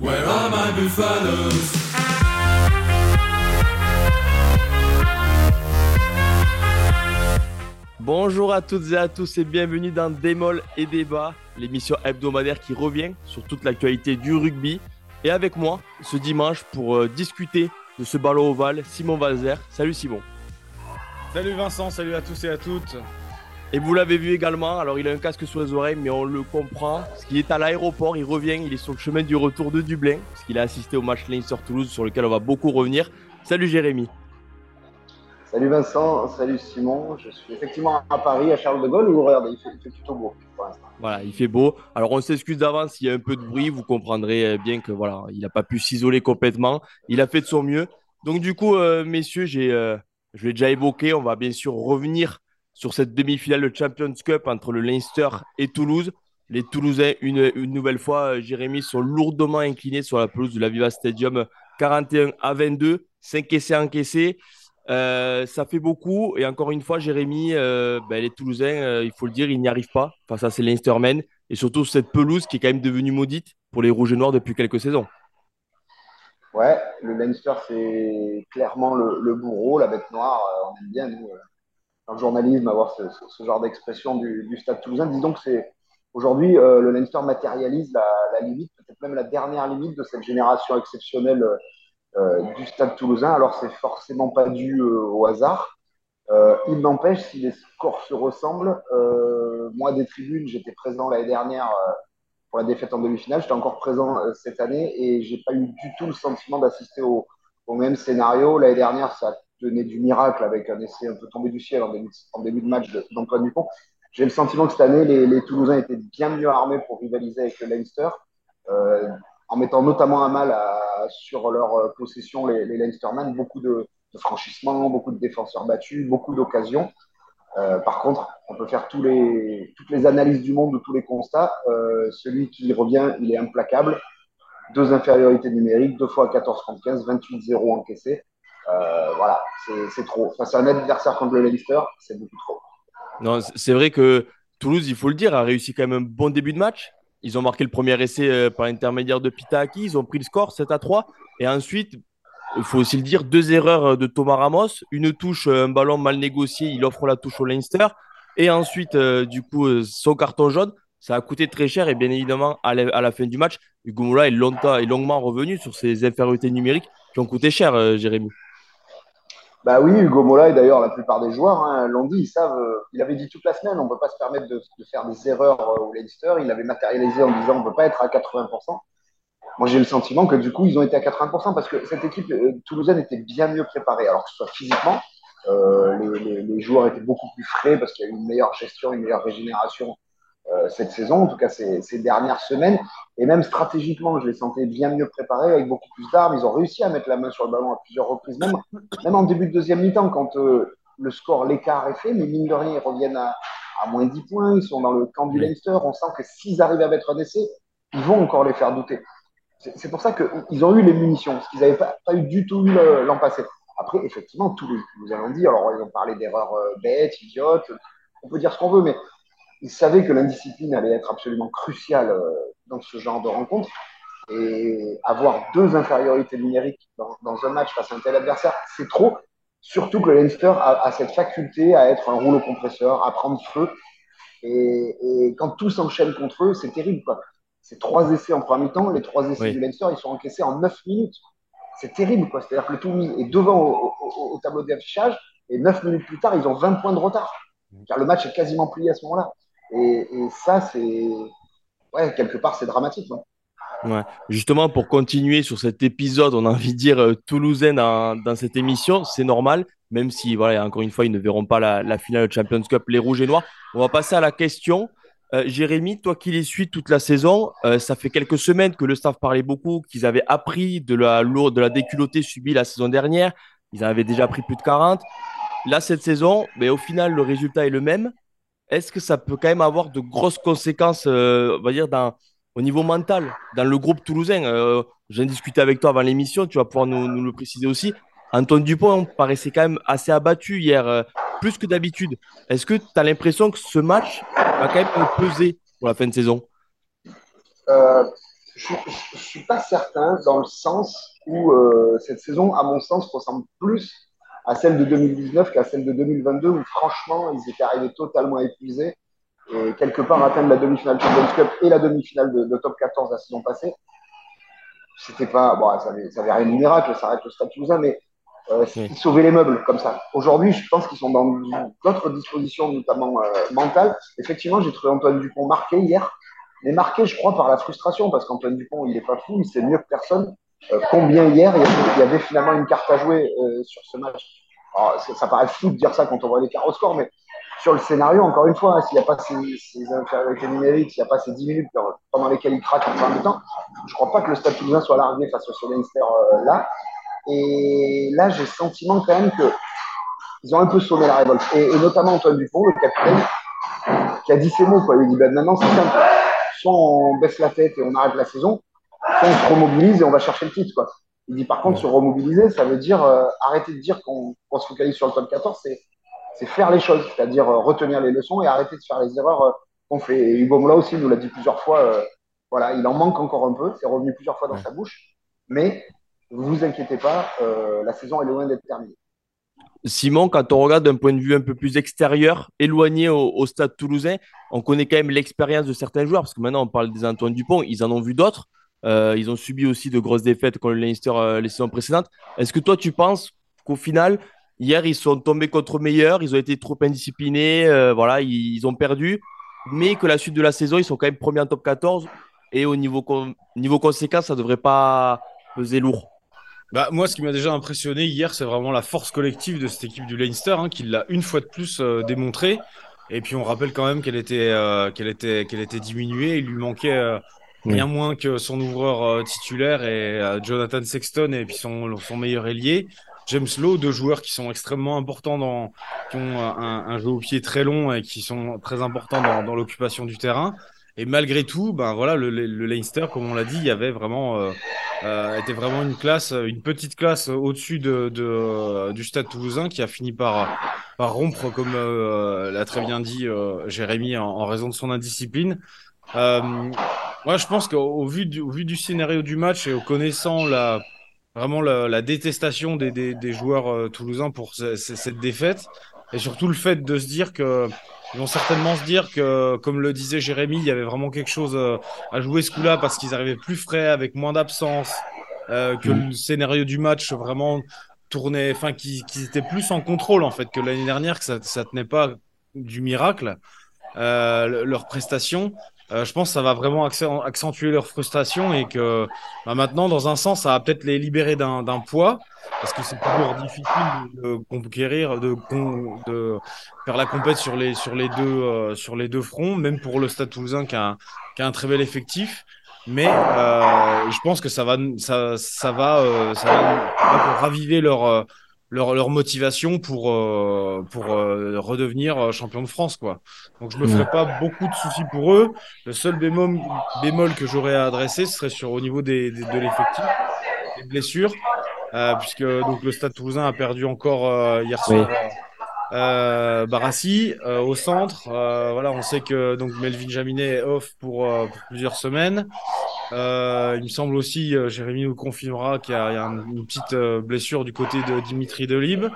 Where are my buffaloes? Bonjour à toutes et à tous et bienvenue dans Démol et Débat, l'émission hebdomadaire qui revient sur toute l'actualité du rugby. Et avec moi, ce dimanche, pour euh, discuter de ce ballon ovale, Simon Valzer. Salut Simon. Salut Vincent, salut à tous et à toutes. Et vous l'avez vu également, alors il a un casque sur les oreilles, mais on le comprend, parce qu'il est à l'aéroport, il revient, il est sur le chemin du retour de Dublin, parce qu'il a assisté au match Leinster-Toulouse sur lequel on va beaucoup revenir. Salut Jérémy. Salut Vincent, salut Simon. Je suis effectivement à Paris, à Charles de Gaulle, où regardez, il fait, il fait plutôt beau pour l'instant. Voilà, il fait beau. Alors on s'excuse d'avance s'il y a un peu de bruit, vous comprendrez euh, bien que voilà, il n'a pas pu s'isoler complètement. Il a fait de son mieux. Donc du coup, euh, messieurs, j'ai, euh, je l'ai déjà évoqué, on va bien sûr revenir sur cette demi-finale de Champions Cup entre le Leinster et Toulouse. Les Toulousains, une, nouvelle fois, euh, Jérémy, sont lourdement inclinés sur la pelouse de la Viva Stadium, 41 à 22, 5 essais encaissés. Euh, ça fait beaucoup. Et encore une fois, Jérémy, euh, ben, les Toulousains, il faut le dire, ils n'y arrivent pas face à ces Leinstermen. Et surtout cette pelouse qui est quand même devenue maudite pour les Rouges et Noirs depuis quelques saisons. Ouais, le Leinster, c'est clairement le, le bourreau, la bête noire. On aime bien, nous, dans le journalisme, avoir ce, genre d'expression du, stade toulousain. Disons que c'est aujourd'hui, euh, le Leinster matérialise la, limite, peut-être même la dernière limite de cette génération exceptionnelle euh, du stade toulousain. Alors, c'est forcément pas dû euh, au hasard. Euh, il n'empêche, si les scores se ressemblent, euh, moi des tribunes, j'étais présent l'année dernière euh, pour la défaite en demi-finale, j'étais encore présent euh, cette année et j'ai pas eu du tout le sentiment d'assister au, au même scénario. L'année dernière, ça tenait du miracle avec un essai un peu tombé du ciel en début, de match d'Antoine Dupont. J'ai le sentiment que cette année, les, Toulousains étaient bien mieux armés pour rivaliser avec le Leinster, euh, en mettant notamment à mal sur leur euh, possession les, les beaucoup de, franchissements, beaucoup de défenseurs battus, beaucoup d'occasions. Euh, par contre, on peut faire toutes les analyses du monde, de tous les constats. Celui qui revient, il est implacable. Deux infériorités numériques, deux fois 14 contre 15, 28-0 encaissé. Euh, voilà, c'est trop. Face à un adversaire contre le Leinster, c'est beaucoup trop. Non, c'est vrai que Toulouse, il faut le dire, a réussi quand même un bon début de match. Ils ont marqué le premier essai euh, par l'intermédiaire de Pitaki. Ils ont pris le score 7 à 3. Et ensuite, il faut aussi le dire, deux erreurs euh, de Thomas Ramos. Une touche, un ballon mal négocié. Il offre la touche au Leinster. Et ensuite, du coup, son carton jaune. Ça a coûté très cher. Et bien évidemment, à la, fin du match, Hugo Moula est, est longuement revenu sur ses infériorités numériques qui ont coûté cher, Jérémy. Bah oui, Hugo Mola et d'ailleurs la plupart des joueurs hein, l'ont dit, ils savent. euh, il avait dit toute la semaine, on ne peut pas se permettre de, de faire des erreurs euh, au Leinster. Il avait matérialisé en disant on ne peut pas être à 80%. Moi, j'ai le sentiment que du coup, ils ont été à 80% parce que cette équipe euh, toulousaine était bien mieux préparée. Alors que ce soit physiquement, euh, les, les- les joueurs étaient beaucoup plus frais parce qu'il y a eu une meilleure gestion, une meilleure régénération euh, cette saison, en tout cas ces, ces dernières semaines. Et même stratégiquement, je les sentais bien mieux préparés avec beaucoup plus d'armes. Ils ont réussi à mettre la main sur le ballon à plusieurs reprises, même, même en début de deuxième mi-temps, quand euh, le score, l'écart est fait, mais mine de rien, ils reviennent à, à moins 10 points. Ils sont dans le camp du. Leinster. On sent que s'ils arrivent à mettre un essai, ils vont encore les faire douter. C'est pour ça qu'ils ont eu les munitions, ce qu'ils n'avaient pas, pas eu du tout eu l'an passé. Après, effectivement, tous les, nous allons dire, alors ils ont parlé d'erreurs euh, bêtes, idiotes, on peut dire ce qu'on veut, mais ils savaient que l'indiscipline allait être absolument cruciale euh, dans ce genre de rencontre. Et avoir deux infériorités numériques dans, dans un match face à un tel adversaire, c'est trop. Surtout que le Leinster a, a cette faculté à être un rouleau compresseur, à prendre feu. Et, et quand tout s'enchaîne contre eux, c'est terrible. quoi. C'est trois essais en première mi-temps. Les trois essais Oui. du Leinster, ils sont encaissés en neuf minutes. C'est terrible. quoi. C'est-à-dire que le Toulouse est devant au, au- au tableau d'affichage et neuf minutes plus tard, ils ont 20 points de retard. Car le match est quasiment plié à ce moment-là. Et, ça, c'est. Ouais, quelque part, c'est dramatique. Ouais. Justement, pour continuer sur cet épisode, on a envie de dire euh, toulousain dans, cette émission, c'est normal, même si, voilà, encore une fois, ils ne verront pas la, finale de Champions Cup, les Rouges et Noirs. On va passer à la question. Euh, Jérémy, toi qui les suis toute la saison, euh, ça fait quelques semaines que le staff parlait beaucoup, qu'ils avaient appris de la de la déculottée subie la saison dernière. Ils en avaient déjà pris plus de 40. Là, cette saison, mais au final, le résultat est le même. Est-ce que ça peut quand même avoir de grosses conséquences, euh, on au niveau mental, dans le groupe toulousain euh, Je viens de discuter avec toi avant l'émission, tu vas pouvoir nous, le préciser aussi. Antoine Dupont paraissait quand même assez abattu hier, euh, plus que d'habitude. Est-ce que tu as l'impression que ce match va quand même peser pour la fin de saison? Euh, je ne suis pas certain dans le sens où cette saison, à mon sens, ressemble plus à celle de 2019 qu'à celle de 2022 où franchement, ils étaient arrivés totalement épuisés et quelque part atteindre la demi-finale Champions Cup et la demi-finale de, top 14 la saison passée. C'était pas, bon, ça avait, ça avait rien de miracle, ça arrête le Stade Toulousain, mais euh, sauver les meubles comme ça. Aujourd'hui, je pense qu'ils sont dans d'autres dispositions, notamment euh, mentales. Effectivement, j'ai trouvé Antoine Dupont marqué hier, mais marqué, je crois, par la frustration, parce qu'Antoine Dupont, il est pas fou, il sait mieux que personne combien hier il y, avait, finalement une carte à jouer euh, sur ce match. Ça paraît fou de dire ça quand on voit les cartes au score, mais sur le scénario, encore une fois, hein, s'il n'y a pas ces, ces infériorités numériques, s'il n'y a pas ces 10 minutes pendant lesquelles il craque en fin de temps, je ne crois pas que le Stade Toulousain soit largué face au Leinster euh, là. Et là, j'ai le sentiment quand même que ils ont un peu sonné la révolte. Et, notamment Antoine Dupont, le capitaine, qui a dit ces mots. Quoi. Il dit ben, maintenant, c'est simple. Soit on baisse la tête et on arrête la saison, on se remobilise et on va chercher le titre. Quoi. Il dit par contre, se remobiliser, ça veut dire euh, arrêter de dire qu'on se focalise sur le top 14, c'est faire les choses, c'est-à-dire euh, retenir les leçons et arrêter de faire les erreurs euh, qu'on fait. Et Hugo Moula aussi nous l'a dit plusieurs fois, voilà, il en manque encore un peu, c'est revenu plusieurs fois dans sa bouche, mais vous inquiétez pas, la saison est loin d'être terminée. Simon, quand on regarde d'un point de vue un peu plus extérieur, éloigné au, stade toulousain, on connaît quand même l'expérience de certains joueurs, parce que maintenant on parle des Antoine Dupont, ils en ont vu d'autres. Euh, ils ont subi aussi de grosses défaites contre le Leinster euh, les saisons précédentes. Est-ce que toi, tu penses qu'au final, hier, ils sont tombés contre meilleurs, ils ont été trop indisciplinés, euh, voilà, ils, ont perdu, mais que la suite de la saison, ils sont quand même premiers en top 14 et au niveau, niveau conséquence, ça ne devrait pas peser lourd? Bah, moi, ce qui m'a déjà impressionné hier, c'est vraiment la force collective de cette équipe du Leinster, hein, qui l'a une fois de plus démontré. Et puis on rappelle quand même qu'elle était, qu'elle était, qu'elle était diminuée. Il lui manquait Rien moins que son ouvreur euh, titulaire et euh, Jonathan Sexton et puis son, son meilleur ailier. James Lowe, deux joueurs qui sont extrêmement importants dans, qui ont un, un jeu au pied très long et qui sont très importants dans, l'occupation du terrain. Et malgré tout, ben voilà, le, le Leinster, comme on l'a dit, il y avait vraiment, euh, euh, était vraiment une classe, une petite classe au-dessus de, de, du Stade Toulousain qui a fini par, par rompre, comme euh, l'a très bien dit Jérémy, en, raison de son indiscipline. Moi, je pense qu'au vu, du, vu du scénario du match et au connaissant la, vraiment la, détestation des, des, des joueurs euh, toulousains pour cette défaite, et surtout le fait de se dire que ils vont certainement se dire que, comme le disait Jérémy, il y avait vraiment quelque chose euh, à jouer ce coup-là parce qu'ils arrivaient plus frais, avec moins d'absence, euh, que le scénario du match vraiment tournait, enfin, qu'ils étaient plus en contrôle en fait que l'année dernière, que ça, ça tenait pas du miracle. Euh, leurs prestations. Euh, je pense que ça va vraiment accentuer leur frustration et que bah, maintenant, dans un sens, ça va peut-être les libérer d'un poids parce que c'est toujours difficile de, conquérir, de, de, faire la compète sur les sur les deux euh, sur les deux fronts, même pour le Stade Toulousain qui a, qui a un très bel effectif. Mais euh, je pense que ça va ça, ça va euh, ça va raviver leur leur, leur motivation pour, euh, pour euh, redevenir euh, champion de France. Quoi. Donc je me ferai pas beaucoup de soucis pour eux. Le seul bémol, bémol que j'aurais à adresser, ce serait sur au niveau des, des de l'effectif, des blessures, euh, puisque donc le Stade Toulousain a perdu encore hier soir. Euh, Barassi euh, au centre. Euh, voilà, on sait que donc Melvin Jaminet est off pour, pour plusieurs semaines. Il me semble aussi, Jérémy nous confirmera qu'il y a, une petite blessure du côté de Dimitri Delib.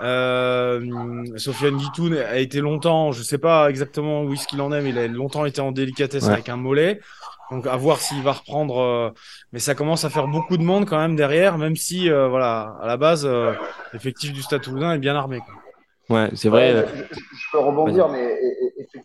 Euh, Sofiane Guitoun a été longtemps, je sais pas exactement où est-ce qu'il en est, mais il a longtemps été en délicatesse avec un mollet. Donc à voir s'il va reprendre. mais ça commence à faire beaucoup de monde quand même derrière, même si voilà, à la base, l'effectif du Stade Toulousain est bien armé. Quoi. Ouais, c'est vrai. Euh, je, peux rebondir, mais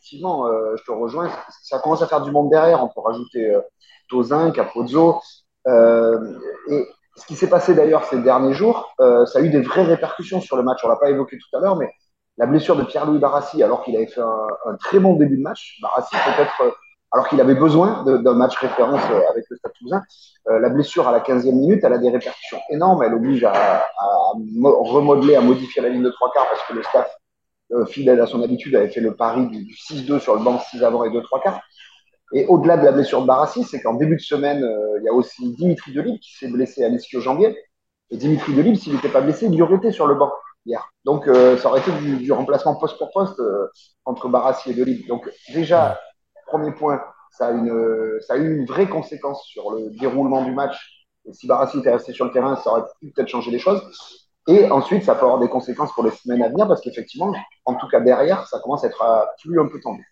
effectivement, euh, je te rejoins. Ça commence à faire du monde derrière. On peut rajouter euh, Tozin, Capozzo. Euh, et ce qui s'est passé d'ailleurs ces derniers jours, ça a eu des vraies répercussions sur le match. On l'a pas évoqué tout à l'heure, mais la blessure de Pierre-Louis Barassi, alors qu'il avait fait un, très bon début de match, Barassi peut-être alors qu'il avait besoin d'un match référence euh, avec le Stade Toulousain. Euh, la blessure à la 15e minute, elle a des répercussions énormes. Elle oblige à, à remodeler, à modifier la ligne de trois quarts parce que le staff, euh, fidèle à son habitude, avait fait le pari du, 6-2 sur le banc 6 avant et 2 trois quarts. Et au-delà de la blessure de Barassi, c'est qu'en début de semaine, il y a aussi Dimitri Delib qui s'est blessé à l'ischio-jambier. Et Dimitri Delib, s'il n'était pas blessé, il aurait été sur le banc hier. Donc, ça aurait été du, remplacement poste pour poste entre Barassi et Delib. Donc, déjà, premier point, ça a, ça a eu une vraie conséquence sur le déroulement du match. Et si Barassi était resté sur le terrain, ça aurait pu peut-être changer les choses. Et ensuite, ça peut avoir des conséquences pour les semaines à venir parce qu'effectivement, en tout cas derrière, ça commence à être euh, plus un peu tendu.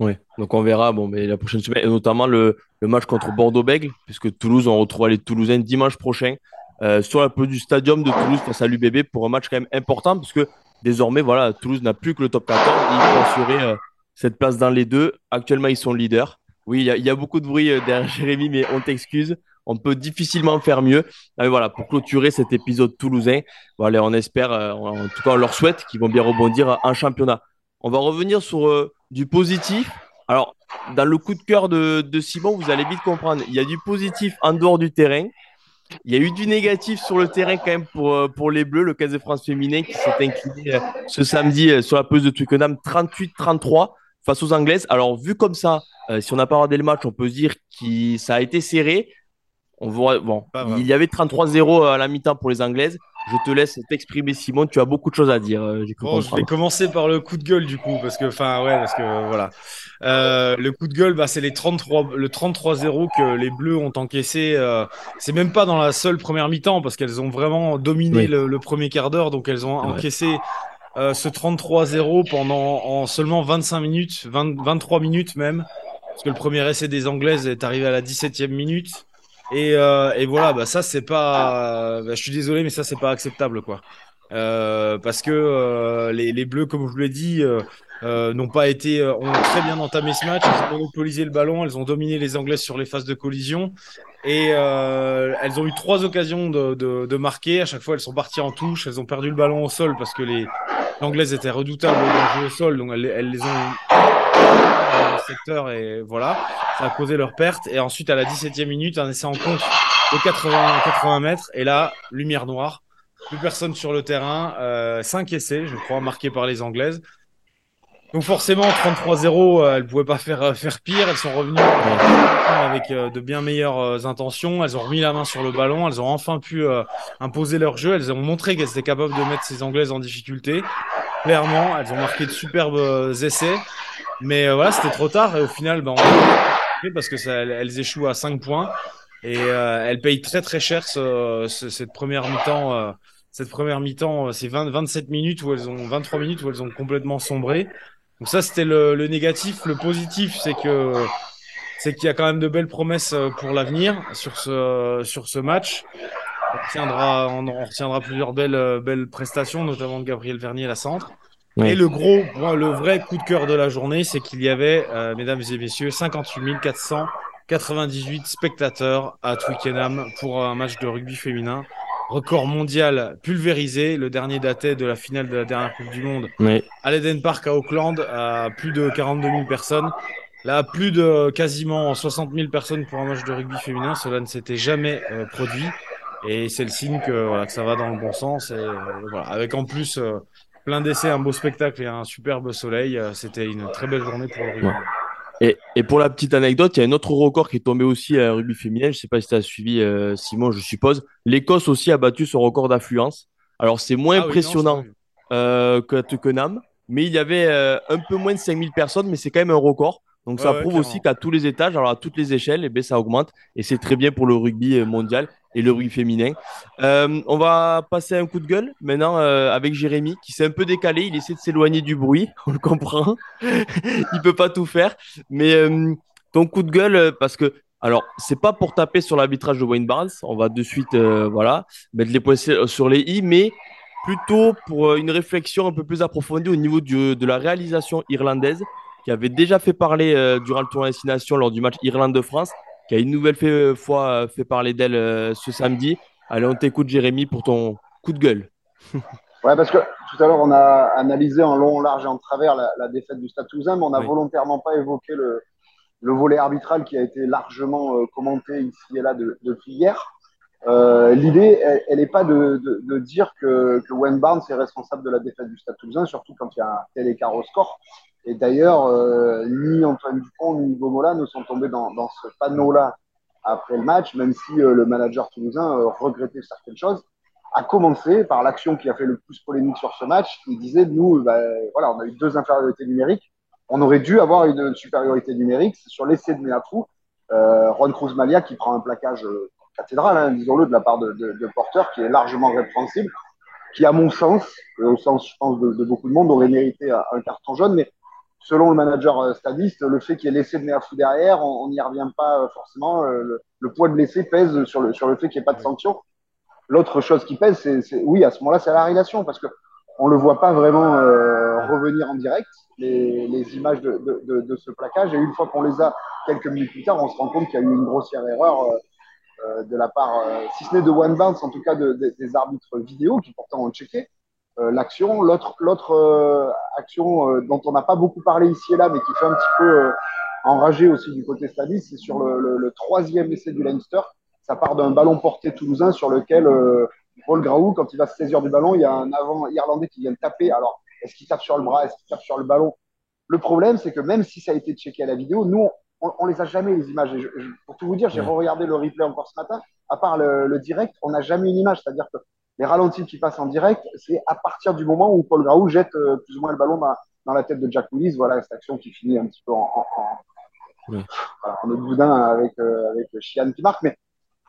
Oui, donc on verra bon, mais la prochaine semaine, et notamment le, match contre Bordeaux-Bègles, puisque Toulouse, on retrouve les Toulousains dimanche prochain euh, sur la pelouse du stadium de Toulouse face à l'UBB pour un match quand même important, parce que désormais, voilà, Toulouse n'a plus que le top 14 et il faut assurer euh, cette place dans les deux. Actuellement, ils sont leaders. Oui, il y, a beaucoup de bruit derrière Jérémy, mais on t'excuse. On peut difficilement faire mieux. Mais voilà, pour clôturer cet épisode toulousain, voilà, on espère, en tout cas, on leur souhaite qu'ils vont bien rebondir en championnat. On va revenir sur du positif. Alors, dans le coup de cœur de, Simon, vous allez vite comprendre, il y a du positif en dehors du terrain. Il y a eu du négatif sur le terrain quand même pour, euh, pour les Bleus, le 15 de France féminin qui s'est incliné euh, ce samedi euh, sur la pelouse de Twickenham 38-33 face aux Anglaises. Alors, vu comme ça, si on n'a pas regardé le match, on peut se dire que ça a été serré. On voit, bon, il y avait 33-0 à la mi-temps pour les Anglaises. Je te laisse t'exprimer, Simon. Tu as beaucoup de choses à dire. Euh, bon, je vais commencer par le coup de gueule du coup, parce que, enfin, ouais, parce que voilà. Euh, le coup de gueule, bah, c'est les 33, le 33-0 que les Bleus ont encaissé. Euh, c'est même pas dans la seule première mi-temps, parce qu'elles ont vraiment dominé le, le, premier quart d'heure, donc elles ont encaissé euh, ce 33-0 pendant en seulement 25 minutes, 20, 23 minutes même, parce que le premier essai des Anglaises est arrivé à la 17e minute. Et, euh, et voilà, bah ça c'est pas. Bah, je suis désolé, mais ça c'est pas acceptable quoi. Euh, parce que euh, les, les, Bleus, comme je vous l'ai dit, euh, euh, n'ont pas été, ont très bien entamé ce match. Elles ont monopolisé le ballon, elles ont dominé les Anglaises sur les phases de collision et elles ont eu trois occasions de, de, de, marquer. À chaque fois, elles sont parties en touche. Elles ont perdu le ballon au sol parce que les Anglaises étaient redoutables au jeu au sol, donc elles, elles les ont secteur et voilà, ça a causé leur perte. Et ensuite, à la 17e minute, un essai en compte de 80, 80 mètres. Et là, lumière noire. Plus personne sur le terrain. Euh, 5 essais, je crois, marqués par les Anglaises. Donc forcément, 33-0, euh, elles pouvaient pas faire euh, faire pire. Elles sont revenues avec euh, de bien meilleures intentions. Elles ont remis la main sur le ballon. Elles ont enfin pu imposer leur jeu. Elles ont montré qu'elles étaient capables de mettre ces Anglaises en difficulté. Clairement, elles ont marqué de superbes essais. Mais euh, voilà, c'était trop tard et au final, ben, on parce que ça, elles échouent à 5 points et euh, elles payent très très cher ce, ce, cette première mi-temps. Euh, cette première mi-temps, c'est 20, 27 minutes où elles ont 23 minutes où elles ont complètement sombré. Donc ça, c'était le, négatif. Le positif, c'est que c'est qu'il y a quand même de belles promesses pour l'avenir sur ce match. On retiendra, on, on retiendra plusieurs belles belles prestations, notamment de Gabriel Vernier à la centre. Et le gros, le vrai coup de cœur de la journée, c'est qu'il y avait, euh, mesdames et messieurs, 58 498 spectateurs à Twickenham pour un match de rugby féminin. Record mondial pulvérisé. Le dernier datait de la finale de la dernière Coupe du Monde oui. à l'Eden Park à Auckland, à plus de 42 000 personnes. Là, plus de quasiment 60 000 personnes pour un match de rugby féminin. Cela ne s'était jamais euh, produit. Et c'est le signe que, voilà, que ça va dans le bon sens. Et, euh, voilà. Avec en plus euh, plein d'essais, un beau spectacle et un superbe soleil. Euh, c'était une très belle journée pour le rugby. Ouais. Et, et, pour la petite anecdote, il y a un autre record qui est tombé aussi à rugby féminin. Je ne sais pas si tu as suivi, euh, Simon, je suppose. L'Écosse aussi a battu son record d'affluence. Alors, c'est moins ah impressionnant oui, non, euh, que Twickenham, mais il y avait euh, un peu moins de 5000 personnes, mais c'est quand même un record. Donc, ça prouve ouais, aussi qu'à tous les étages, alors à toutes les échelles, eh bien, ça augmente. Et c'est très bien pour le rugby mondial et le rugby féminin. Euh, on va passer un coup de gueule maintenant euh, avec Jérémy qui s'est un peu décalé. Il essaie de s'éloigner du bruit, on le comprend. il peut pas tout faire. Mais euh, ton coup de gueule, parce que, alors, c'est pas pour taper sur l'arbitrage de Wayne Barnes. On va de suite, voilà, mettre les points sur les i, mais plutôt pour une réflexion un peu plus approfondie au niveau du, de la réalisation irlandaise qui avait déjà fait parler durant le tournoi destination lors du match Irlande-France qui a une nouvelle fait, fois fait parler d'elle euh, ce samedi. Allez, on t'écoute, Jérémy, pour ton coup de gueule. ouais, parce que tout à l'heure, on a analysé en long, large et en travers la, la défaite du Stade Toulousain, mais on n'a oui. volontairement pas évoqué le, le, volet arbitral qui a été largement euh, commenté ici et là de, depuis hier. Euh, L'idée, elle n'est pas de, de, de, dire que, que Wayne Barnes est responsable de la défaite du Stade Toulousain, surtout quand il y a un tel écart au score. Et d'ailleurs, euh, ni Antoine Dupont ni Gomola ne sont tombés dans, ce panneau-là après le match, même si euh, le manager toulousain euh, regrettait certaines choses. A commencé par l'action qui a fait le plus polémique sur ce match, qui disait nous, bah, voilà, on a eu deux infériorités numériques, on aurait dû avoir une supériorité numérique. C'est sur l'essai de Meafou, euh, Juan Cruz Malia qui prend un plaquage cathédral, hein, disons-le, de la part de, de, de, Porter, qui est largement répréhensible, qui, à mon sens, au sens, je pense, de, de beaucoup de monde, aurait mérité un carton jaune. Mais selon le manager euh, stadiste, le fait qu'il y ait l'essai de Meafou derrière, on n'y revient pas euh, forcément. Le, le poids de l'essai pèse sur le, sur le fait qu'il n'y ait pas de sanction. L'autre chose qui pèse, c'est, oui, à ce moment-là, c'est la régulation, parce que on le voit pas vraiment euh, revenir en direct, les, les images de, de, de, de, ce plaquage. Et une fois qu'on les a quelques minutes plus tard, on se rend compte qu'il y a eu une grossière erreur euh, euh de la part, euh, si ce n'est de One Bounce, en tout cas de, des arbitres vidéo qui pourtant ont checké euh, l'action. L'autre action dont on n'a pas beaucoup parlé ici et là, mais qui fait un petit peu enrager aussi du côté stadiste, c'est sur le, le, le, troisième essai du Leinster. Ça part d'un ballon porté toulousain sur lequel Paul Graou, quand il va se saisir du ballon, il y a un avant irlandais qui vient le taper. Alors, est-ce qu'il tape sur le bras Est-ce qu'il tape sur le ballon? Le problème, c'est que même si ça a été checké à la vidéo, nous, on, on les a jamais, les images. Je, je, pour tout vous dire, j'ai regardé le replay encore ce matin. À part le, le direct, on n'a jamais une image. C'est-à-dire que les ralentis qui passent en direct, c'est à partir du moment où Paul Graou jette euh, plus ou moins le ballon dans, dans, la tête de Jack Willis. Voilà cette action qui finit un petit peu en, en, en, oui. voilà, en boudin avec, euh, avec Chian qui marque. Mais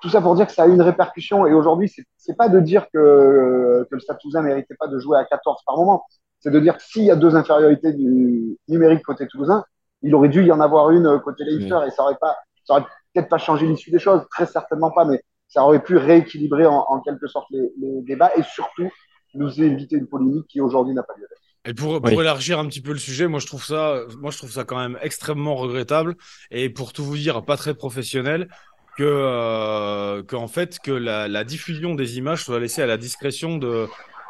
tout ça pour dire que ça a eu une répercussion. Et aujourd'hui, c'est pas de dire que, que le Stade Toulousain méritait pas de jouer à 14 par moment. C'est de dire que s'il y a deux infériorités du numérique côté Toulousain, il aurait dû y en avoir une côté Leicester oui. et ça aurait pas, ça aurait peut-être pas changé l'issue des choses, très certainement pas, mais ça aurait pu rééquilibrer en, en quelque sorte les, les, débats et surtout nous éviter une polémique qui aujourd'hui n'a pas lieu d'être. Et pour, pour oui. élargir un petit peu le sujet, moi je trouve ça, moi je trouve ça quand même extrêmement regrettable et pour tout vous dire, pas très professionnel que euh, qu'en fait que la, la, diffusion des images soit laissée à la discrétion de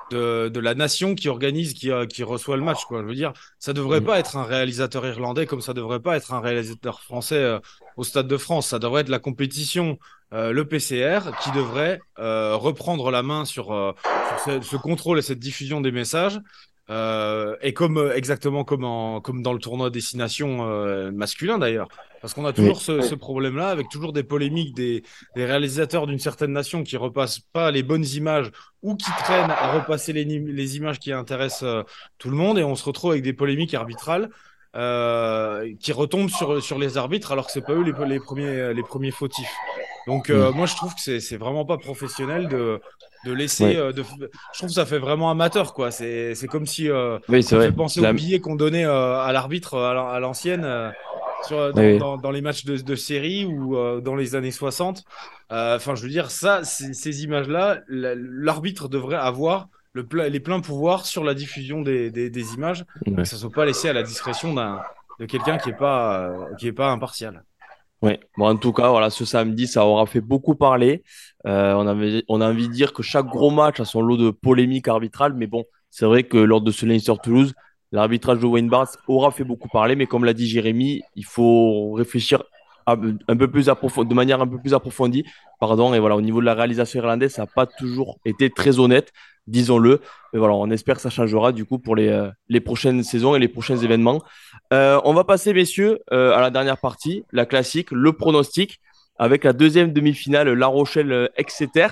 de, de la nation qui organise, qui, qui reçoit le match. Quoi. Je veux dire, ça devrait mmh. pas être un réalisateur irlandais comme ça devrait pas être un réalisateur français euh, au Stade de France. Ça devrait être la compétition, euh, le PCR, qui devrait euh, reprendre la main sur, euh, sur ce, ce, contrôle et cette diffusion des messages. Euh, et comme exactement comme en, comme dans le tournoi destination euh, masculin d'ailleurs, parce qu'on a toujours oui. ce, ce problème-là avec toujours des polémiques des, des réalisateurs d'une certaine nation qui repassent pas les bonnes images ou qui traînent à repasser les, les images qui intéressent euh, tout le monde et on se retrouve avec des polémiques arbitrales euh, qui retombent sur sur les arbitres alors que c'est pas eux les, les premiers les premiers fautifs. Donc euh, mmh. moi je trouve que c'est c'est vraiment pas professionnel de de laisser ouais. euh, de je trouve que ça fait vraiment amateur quoi c'est c'est comme si euh, oui, c'est vrai. penser La... aux billets qu'on donnait euh, à l'arbitre à l'ancienne euh, sur dans, oui. dans, dans, les matchs de, de série ou euh, dans les années 60 enfin je veux dire ça ces images là l'arbitre devrait avoir le les pleins pouvoirs sur la diffusion des, des, des images ouais. que ça soit pas laissé à la discrétion de quelqu'un qui est pas qui est pas impartial oui, bon, en tout cas, voilà, ce samedi, ça aura fait beaucoup parler. Euh, on, avait, on a envie de dire que chaque gros match a son lot de polémiques arbitrales, mais bon, c'est vrai que lors de ce Leinster Toulouse, l'arbitrage de Wayne Barnes aura fait beaucoup parler, mais comme l'a dit Jérémy, il faut réfléchir un peu plus de manière un peu plus approfondie. Pardon, et voilà, au niveau de la réalisation irlandaise, ça n'a pas toujours été très honnête, disons-le. Mais voilà, on espère que ça changera du coup pour les, euh, les prochaines saisons et les prochains événements. Euh, on va passer, messieurs, euh, à la dernière partie, la classique, le pronostic, avec la deuxième demi-finale, La Rochelle-Exeter,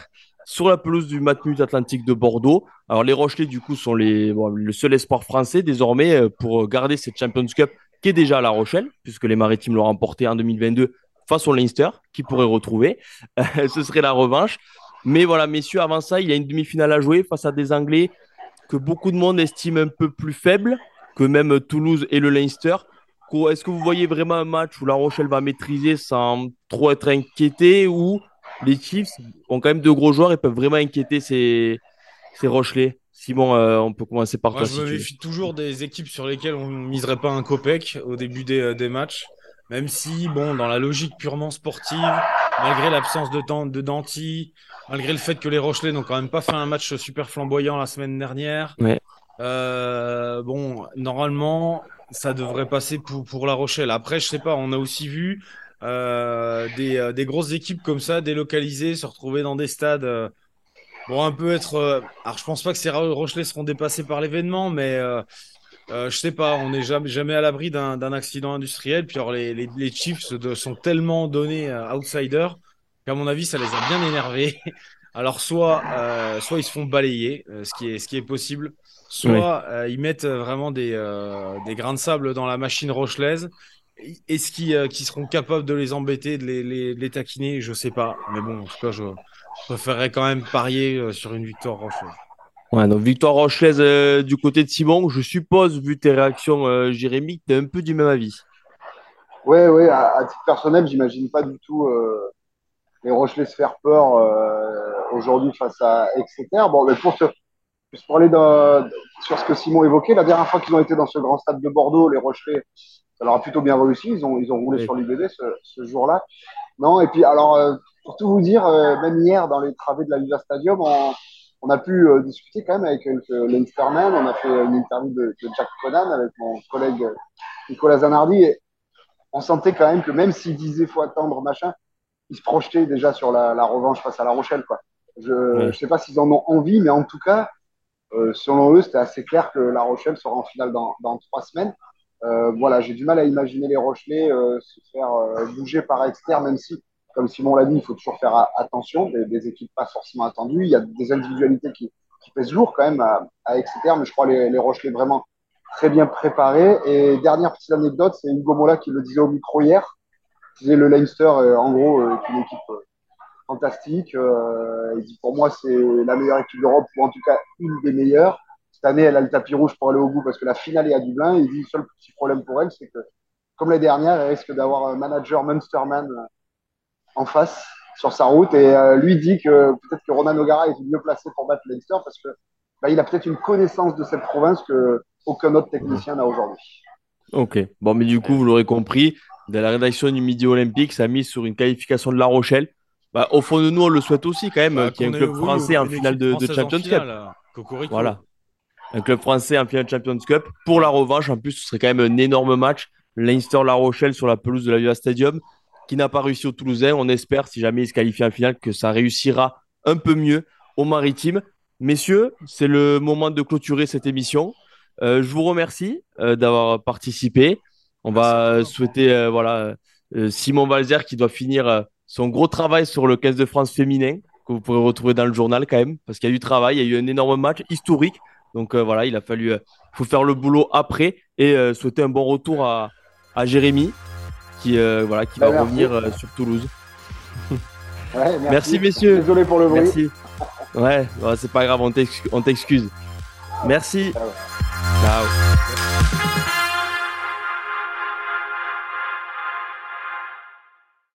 sur la pelouse du Matmut Atlantique de Bordeaux. Alors, les Rochelais, du coup, sont les, le seul espoir français désormais pour garder cette Champions Cup qui est déjà à La Rochelle, puisque les Maritimes l'ont remporté en 2022 face au Leinster, qui pourrait retrouver. Ce serait la revanche. Mais voilà, messieurs, avant ça, il y a une demi-finale à jouer face à des Anglais que beaucoup de monde estime un peu plus faibles que même Toulouse et le Leinster. Est-ce que vous voyez vraiment un match où La Rochelle va maîtriser sans trop être inquiété ou les Chiefs ont quand même de gros joueurs et peuvent vraiment inquiéter ces, ces Rochelais? Simon, euh, on peut commencer par Moi, toi. Je me méfie toujours des équipes sur lesquelles on ne miserait pas un copec au début des, euh, des matchs. Même si, bon, dans la logique purement sportive, malgré l'absence de temps de Danti, malgré le fait que les Rochelais n'ont quand même pas fait un match super flamboyant la semaine dernière, ouais. euh, bon, normalement, ça devrait passer pour, pour La Rochelle. Après, je sais pas, on a aussi vu euh, des, euh, des grosses équipes comme ça, délocalisées, se retrouver dans des stades. Euh, bon, un peu être. Euh, alors, je pense pas que ces Rochelais seront dépassés par l'événement, mais euh, euh, je sais pas, on n'est jamais, jamais à l'abri d'un accident industriel. Puis alors, les, les, les Chiefs de, sont tellement donnés outsiders qu'à mon avis, ça les a bien énervés. Alors soit, euh, soit ils se font balayer, euh, ce, qui est, ce qui est possible, soit euh, ils mettent vraiment des, des grains de sable dans la machine rochelaise. Est-ce qu'ils seront capables de les embêter, de les, les, les, taquiner? Je sais pas. Mais bon, en tout cas, je préférerais quand même parier sur une victoire rochelaise. Ouais, donc victoire rochelaise du côté de Simon. Je suppose, vu tes réactions, Jérémy, tu es un peu du même avis. Oui, oui, à, à, titre personnel, j'imagine pas du tout les Rochelais se faire peur euh, aujourd'hui face à Exeter. Bon, mais pour, pour aller sur ce que Simon évoquait, la dernière fois qu'ils ont été dans ce grand stade de Bordeaux, les Rochelais, ça leur a plutôt bien réussi. Ils ont, ils ont roulé sur l'UBB ce, ce jour-là. Non, et puis alors, euh, pour tout vous dire, euh, même hier, dans les travées de la Viva Stadium, on, on a pu discuter quand même avec Leinsterman. On a fait une interview de, de, Jack Conan avec mon collègue Nicolas Zanardi. Et on sentait quand même que même s'il disait faut attendre, machin, ils se projetaient déjà sur la, la, revanche face à La Rochelle. Quoi. Je ne sais pas s'ils en ont envie, mais en tout cas, euh, selon eux, c'était assez clair que La Rochelle sera en finale dans, dans trois semaines. Euh, voilà, j'ai du mal à imaginer les Rochelais euh, se faire euh, bouger par externe, même si, comme Simon l'a dit, il faut toujours faire attention, des, des, équipes pas forcément attendues. Il y a des individualités qui, qui pèsent lourd quand même à, à Exeter, mais je crois les, les Rochelais vraiment très bien préparés. Et dernière petite anecdote, c'est Hugo Mola qui le disait au micro hier le Leinster, euh, en gros, euh, est une équipe fantastique. il dit pour moi, c'est la meilleure équipe d'Europe, ou en tout cas une des meilleures. Cette année, elle a le tapis rouge pour aller au bout parce que la finale est à Dublin. Il dit le seul petit problème pour elle, c'est que, comme l'année dernière, elle risque d'avoir un manager Munsterman en face sur sa route. Et lui dit que peut-être que Ronan O'Gara est mieux placé pour battre Leinster parce que bah, il a peut-être une connaissance de cette province que aucun autre technicien n'a aujourd'hui. Ok, bon, mais du coup, vous l'aurez compris, de la rédaction du Midi Olympique, ça a mis sur une qualification de La Rochelle. Bah, au fond de nous, on le souhaite aussi quand même, bah, qu'il y ait un club français en finale de, Champions Cup. Voilà. Un club français en finale de Champions Cup. Pour la revanche, en plus, ce serait quand même un énorme match. Leinster-La Rochelle sur la pelouse de la Viva Stadium, qui n'a pas réussi au Toulousain. On espère, si jamais il se qualifie en finale, que ça réussira un peu mieux au Maritime. Messieurs, c'est le moment de clôturer cette émission. Euh, je vous remercie euh, d'avoir participé. On va souhaiter euh, voilà Simon Valzer qui doit finir son gros travail sur le 15 de France féminin que vous pourrez retrouver dans le journal quand même parce qu'il y a eu du travail, il y a eu un énorme match historique. Donc voilà, il a fallu faut faire le boulot après et souhaiter un bon retour à, à Jérémy qui voilà qui va revenir sur Toulouse. merci. messieurs. Désolé pour le bruit. Merci. Ouais, c'est pas grave, on t'excuse. Merci. Ciao.